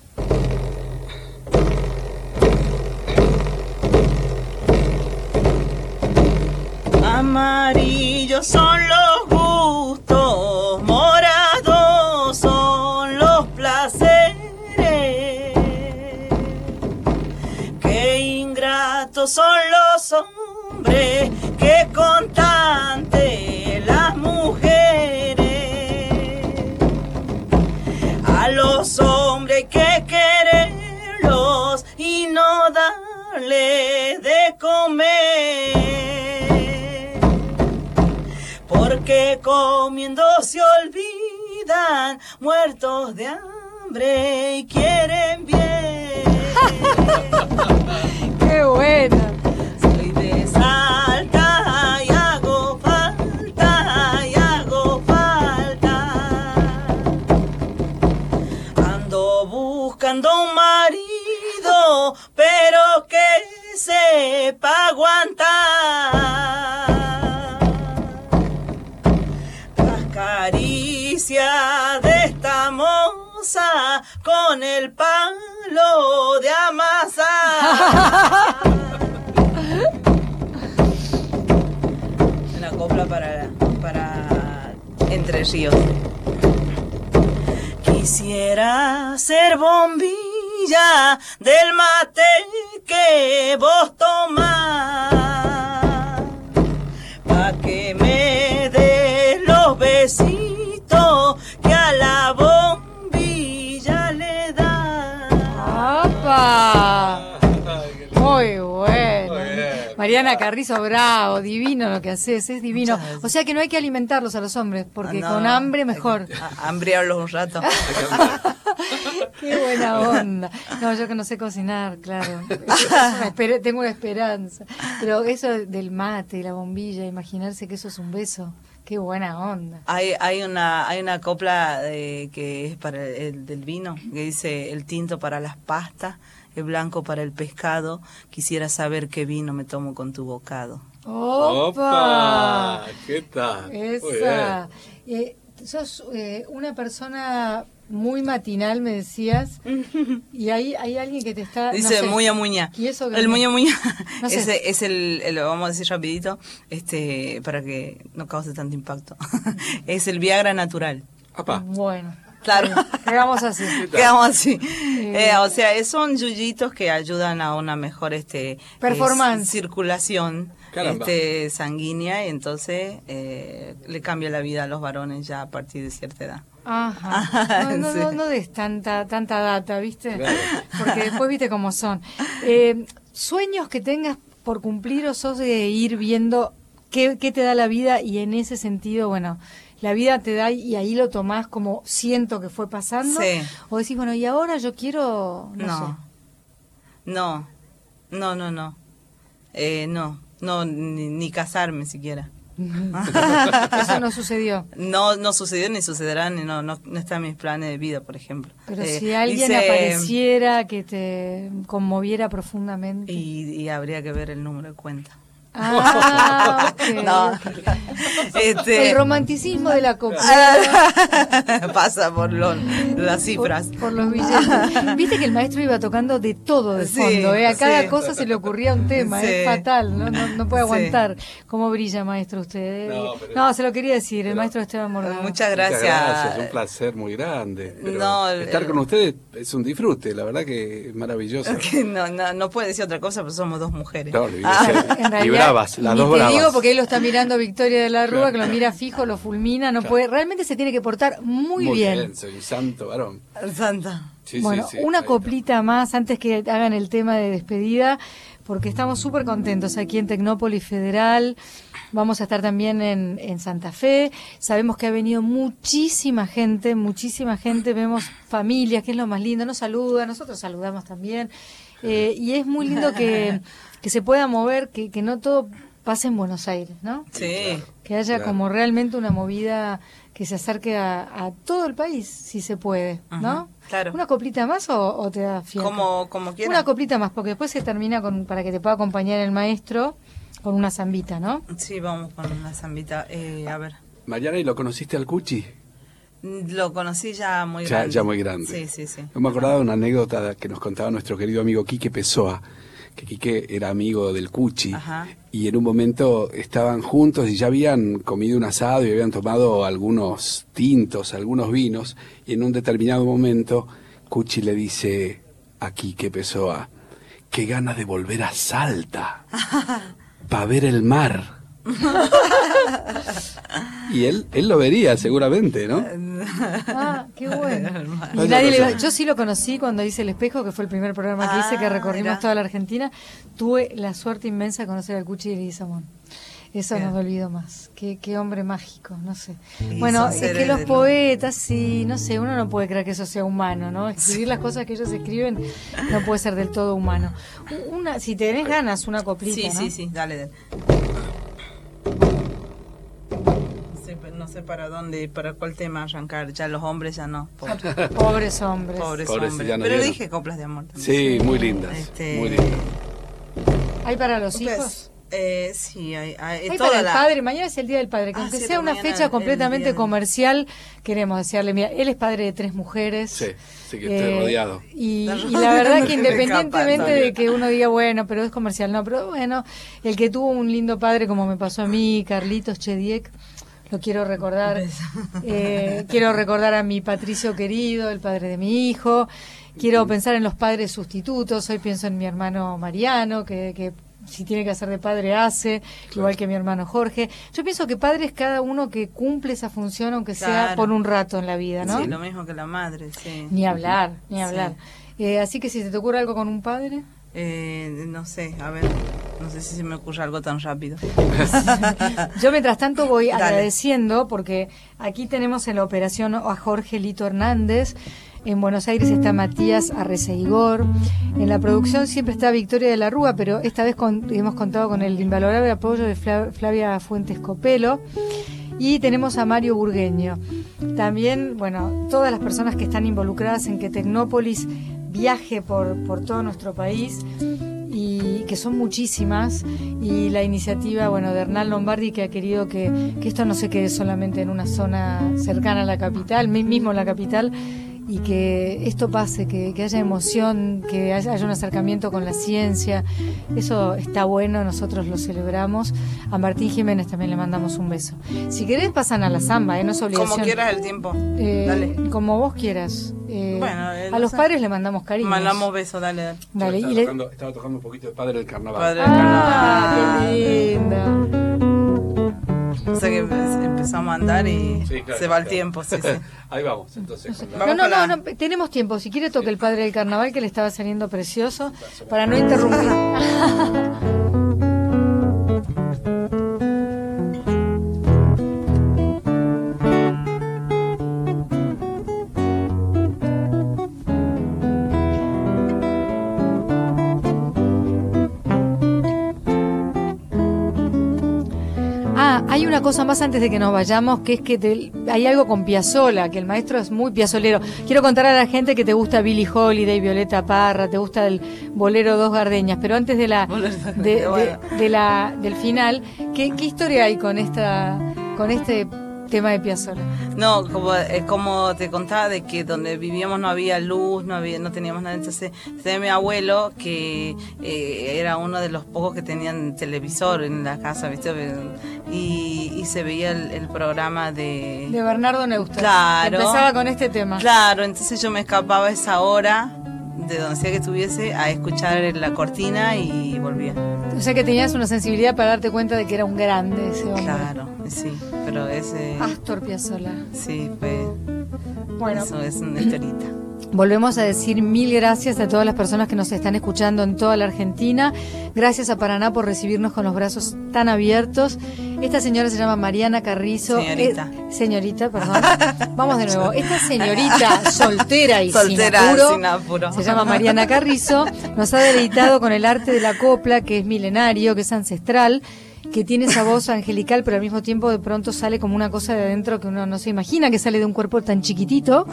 Amarillos son los gustos, los hombres, qué constante las mujeres. A los hombres que quererlos y no darles de comer. Porque comiendo se olvidan, muertos de hambre y quieren bien. ¡Qué buena! Con el palo de amasar. Una copla para, para Entre Ríos. Quisiera ser bombilla del mate que vos tomás. Pa' que me des los besitos ¡Apa! Muy bueno. Muy bien. Mariana Carrizo, bravo, divino lo que haces, es divino. O sea que no hay que alimentarlos a los hombres, porque Ah, no, con hambre mejor. a- Hambriarlos un rato. Qué buena onda. No, yo que no sé cocinar, claro. Una tengo una esperanza. Pero eso del mate y la bombilla, imaginarse que eso es un beso. Qué buena onda. Hay, hay una hay una copla de- que es para el del vino que dice el tinto para las pastas, el blanco para el pescado. Quisiera saber qué vino me tomo con tu bocado. ¡Opa! ¿Qué tal? Esa. Eh, sos eh, una persona muy matinal, me decías, y hay, hay alguien que te está... no Dice sé, muña muña. ¿Y eso qué el muña muña No sé. ese es el, el- lo vamos a decir rapidito, este para que no cause tanto impacto. es el Viagra natural. Apa. Bueno, Claro. quedamos así. Quedamos así. Eh, o sea, es- son yuyitos que ayudan a una mejor este Performance. eh, circulación Caramba. este sanguínea y entonces eh, le cambia la vida a los varones ya a partir de cierta edad. Ajá. No, no, Sí. no, no des tanta, tanta data, ¿viste? Claro. Porque después viste cómo son. Eh, sueños que tengas por cumplir o sos de ir viendo qué, qué te da la vida y en ese sentido, bueno, la vida te da y ahí lo tomás como siento que fue pasando. Sí. O decís, bueno, y ahora yo quiero, no, No. No. No, no, no. Eh, no. No, ni, ni casarme siquiera. Eso no sucedió. No, no sucedió ni sucederá, ni no, no, no está en mis planes de vida, por ejemplo. Pero Eh, si alguien dice- apareciera que te conmoviera profundamente. Y, y habría que ver el número de cuenta. Ah, No. Este, El romanticismo de la copla. pasa por lo- las cifras. Por, por los billetes. Viste que el maestro iba tocando de todo de Sí, fondo, ¿eh? A cada sí. cosa se le ocurría un tema, Sí. es fatal, no, no, no puede Sí. aguantar. ¿Cómo brilla, maestro, usted? No, No, pero- se lo quería decir, el maestro Esteban Mordado. Muchas Muchas gracias. un placer muy grande. Pero No, estar eh, con ustedes es un disfrute, la verdad que es maravilloso. No, no, no puede decir otra cosa, pero somos dos mujeres. No. Ah, En realidad, bravas, las dos te bravas. digo porque él lo está mirando Victoria de la Rúa, que lo mira fijo, lo fulmina, no puede, realmente se tiene que portar muy, bien. soy santo varón. Santa. Sí, bueno, sí, sí, una coplita más antes que hagan el tema de despedida, porque estamos súper contentos aquí en Tecnópolis Federal. Vamos a estar también en, en Santa Fe. Sabemos que ha venido muchísima gente, muchísima gente. Vemos familias, que es lo más lindo. Nos saludan, nosotros saludamos también. Eh, y es muy lindo que, que se pueda mover, que, que no todo pase en Buenos Aires, ¿no? Sí. Que haya Claro. como realmente una movida que se acerque a, a todo el país, si se puede, ¿no? Ajá, claro. ¿Una coplita más o, o te da fiaca? Como, como quieran. Una coplita más, porque después se termina con para que te pueda acompañar el maestro con una zambita, ¿no? Sí, vamos con una zambita. Eh, a ver. Mariana, ¿y lo conociste al Cuchi? Lo conocí ya muy Ya, grande. ya muy grande. Sí, sí, sí. Yo me acordaba de una anécdota que nos contaba nuestro querido amigo Quique Pessoa, que Quique era amigo del Cuchi, Ajá. y en un momento estaban juntos y ya habían comido un asado y habían tomado algunos tintos, algunos vinos, y en un determinado momento Cuchi le dice a Quique Pessoa, qué ganas de volver a Salta, para ver el mar. y él, él lo vería seguramente, ¿no? Ah, qué bueno. Y nadie le yo sí lo conocí cuando hice El Espejo, que fue el primer programa que hice, que Ah, recorrimos mirá. toda la Argentina. Tuve la suerte inmensa de conocer al Cuchi y Leguizamón. Eso Bien. no me olvido más. Qué, qué hombre mágico, no sé. Y bueno, es que los de poetas, sí, no sé, uno no puede creer que eso sea humano, ¿no? Escribir las cosas que ellos escriben no puede ser del todo humano. Una, si tenés ganas, una coplita, Sí, ¿no? sí, sí, dale, dale. Sé, no sé para dónde, para cuál tema arrancar. Ya los hombres ya no. Pobres, Pobres hombres. pobres Pobres, hombres. ya no Pero dije coplas de amor también. Sí, muy lindas, Este, muy lindas. ¿Hay para los Pues, hijos? eh, sí, hay, hay, Hay toda para el la- padre, mañana es el Día del Padre, que Ah, aunque sí, sea una fecha completamente comercial, queremos desearle, mira, él es padre de tres mujeres. Sí, sí que estoy rodeado. Y, la verdad que te me independientemente de que uno diga, bueno, pero es comercial, no, pero bueno, el que tuvo un lindo padre como me pasó a mí, Carlitos Chediek, lo quiero recordar. Eh, quiero recordar a mi Patricio querido, el padre de mi hijo. Quiero pensar en los padres sustitutos. Hoy pienso en mi hermano Mariano, que, que si tiene que hacer de padre hace, igual que mi hermano Jorge. Yo pienso que padre es cada uno que cumple esa función, aunque sea por un rato en la vida, ¿no? Sí, lo mismo que la madre, sí. Ni hablar, ni Sí. hablar. Eh, así que si se te ocurre algo con un padre, Eh, no sé, a ver, no sé si se me ocurre algo tan rápido. yo mientras tanto voy Dale. agradeciendo porque aquí tenemos en la operación a Jorge Lito Hernández. En Buenos Aires está Matías Arreceigor. En la producción siempre está Victoria de la Rúa, pero esta vez con- hemos contado con el invalorable apoyo de Fla- Flavia Fuentes Copelo. Y tenemos a Mario Burgueño. También, bueno, todas las personas que están involucradas en que Tecnópolis viaje por, por todo nuestro país y que son muchísimas. Y la iniciativa bueno de Hernán Lombardi que ha querido que, que esto no se quede solamente en una zona cercana a la capital, mi- mismo la capital y que esto pase, que, que haya emoción, que haya, haya un acercamiento con la ciencia, eso está bueno, nosotros lo celebramos. A Martín Jiménez también le mandamos un beso. Si querés pasan a la samba, ¿eh? no es obligación. Como quieras el tiempo. Eh, dale. Como vos quieras. Eh, Bueno, a los padres le mandamos cariño. Mandamos beso, dale, dale. Dale, estaba, y le- tocando, estaba tocando un poquito de Padre del Carnaval. Padre del Ah, carnaval. qué linda. O sea que empe- empezamos a andar y Sí, claro, se va el tiempo, sí, sí. Ahí vamos, entonces. con la- Vamos no, no, no, no, tenemos tiempo. Si quiere toque el padre del carnaval que le estaba saliendo precioso para no interrumpir. Hay una cosa más antes de que nos vayamos, que es que te- hay algo con Piazzola, que el maestro es muy piazolero. Quiero contar a la gente que te gusta Billie Holiday, Violeta Parra, te gusta el bolero Dos Gardeñas, pero antes de la, Bolero Dos de, de- Gardenias, de la del final, ¿qué, qué historia hay con esta con este tema de Piazzola? No, como, eh, como te contaba de que donde vivíamos no había luz, no había, no teníamos nada. Entonces, tenía mi abuelo que eh, era uno de los pocos que tenían televisor en la casa, ¿viste? Y, y se veía el, el programa de... De Bernardo Neustadt. Claro. Empezaba con este tema. Claro, entonces yo me escapaba a esa hora de donde sea que estuviese a escuchar la cortina y volvía. O sea que tenías una sensibilidad para darte cuenta de que era un grande ese hombre. Claro, sí, pero ese... Astor Piazzolla. Sí, fue... Bueno, Eso es una historita. Volvemos a decir mil gracias a todas las personas que nos están escuchando en toda la Argentina. Gracias a Paraná por recibirnos con los brazos tan abiertos. Esta señora se llama Mariana Carrizo. Señorita. Eh, señorita, perdón. Vamos de nuevo. Esta señorita soltera y Soltera, sin apuro, sin apuro. se llama Mariana Carrizo. Nos ha deleitado con el arte de la copla, que es milenario, que es ancestral que tiene esa voz angelical, pero al mismo tiempo de pronto sale como una cosa de adentro que uno no se imagina que sale de un cuerpo tan chiquitito.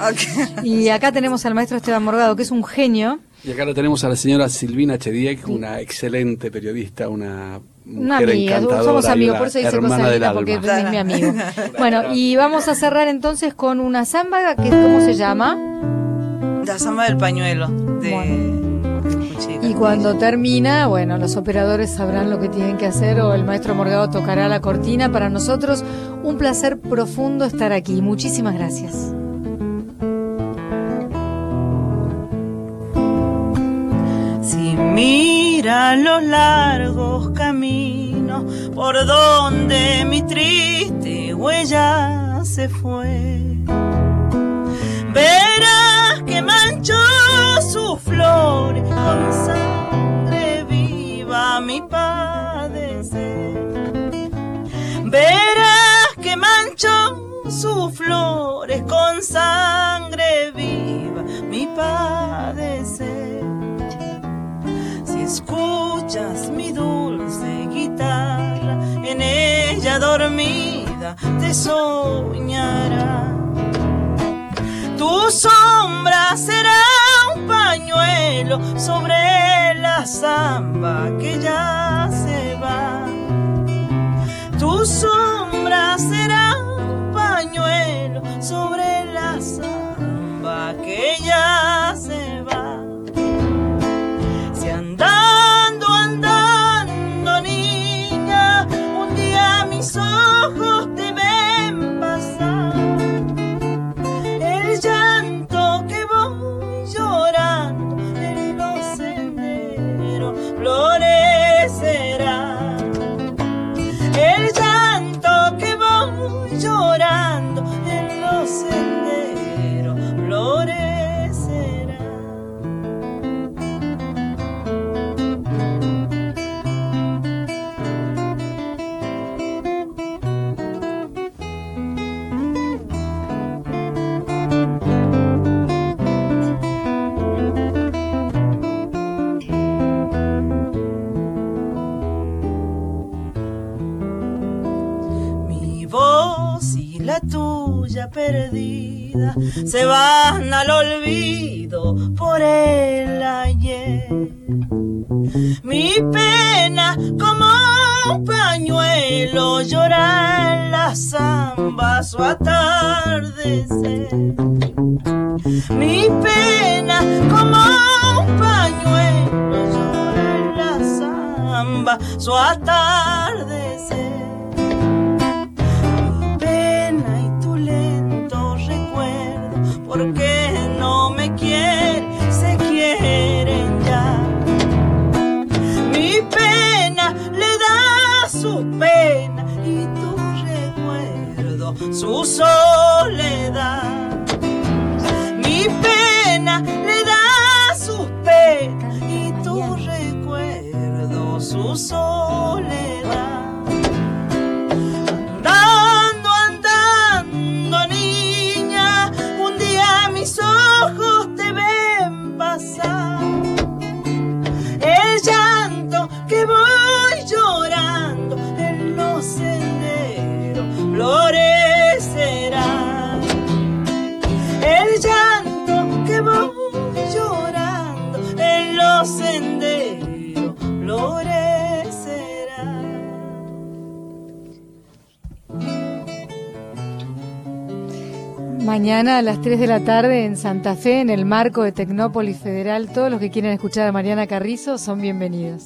Y acá tenemos al maestro Esteban Morgado, que es un genio. Y acá lo tenemos a la señora Silvina Chediek, una excelente periodista, una Una amiga, encantadora. somos amigos, por eso dice cosas lindas, porque es mi amigo. Bueno, y vamos a cerrar entonces con una samba, que ¿cómo se llama? La samba del pañuelo de de Y cuando termina, bueno, los operadores sabrán lo que tienen que hacer o el maestro Morgado tocará la cortina. Para nosotros, un placer profundo estar aquí. Muchísimas gracias. Si mira los largos caminos por donde mi triste huella se fue, verás que manchó sus flores con sangre viva mi padecer. Verás que manchó sus flores con sangre viva mi padecer. Si escuchas mi dulce guitarra, en ella dormida te soñará. Tu sombra será un pañuelo sobre la samba que ya se va. Tu sombra será un pañuelo sobre la samba que ya perdida se van al olvido por el ayer. Mi pena como un pañuelo llora en la samba su atardecer. Mi pena como un pañuelo llora en la samba su atardecer. Recuerdo su Mañana a las 3 de la tarde en Santa Fe, en el marco de Tecnópolis Federal. Todos los que quieran escuchar a Mariana Carrizo son bienvenidos.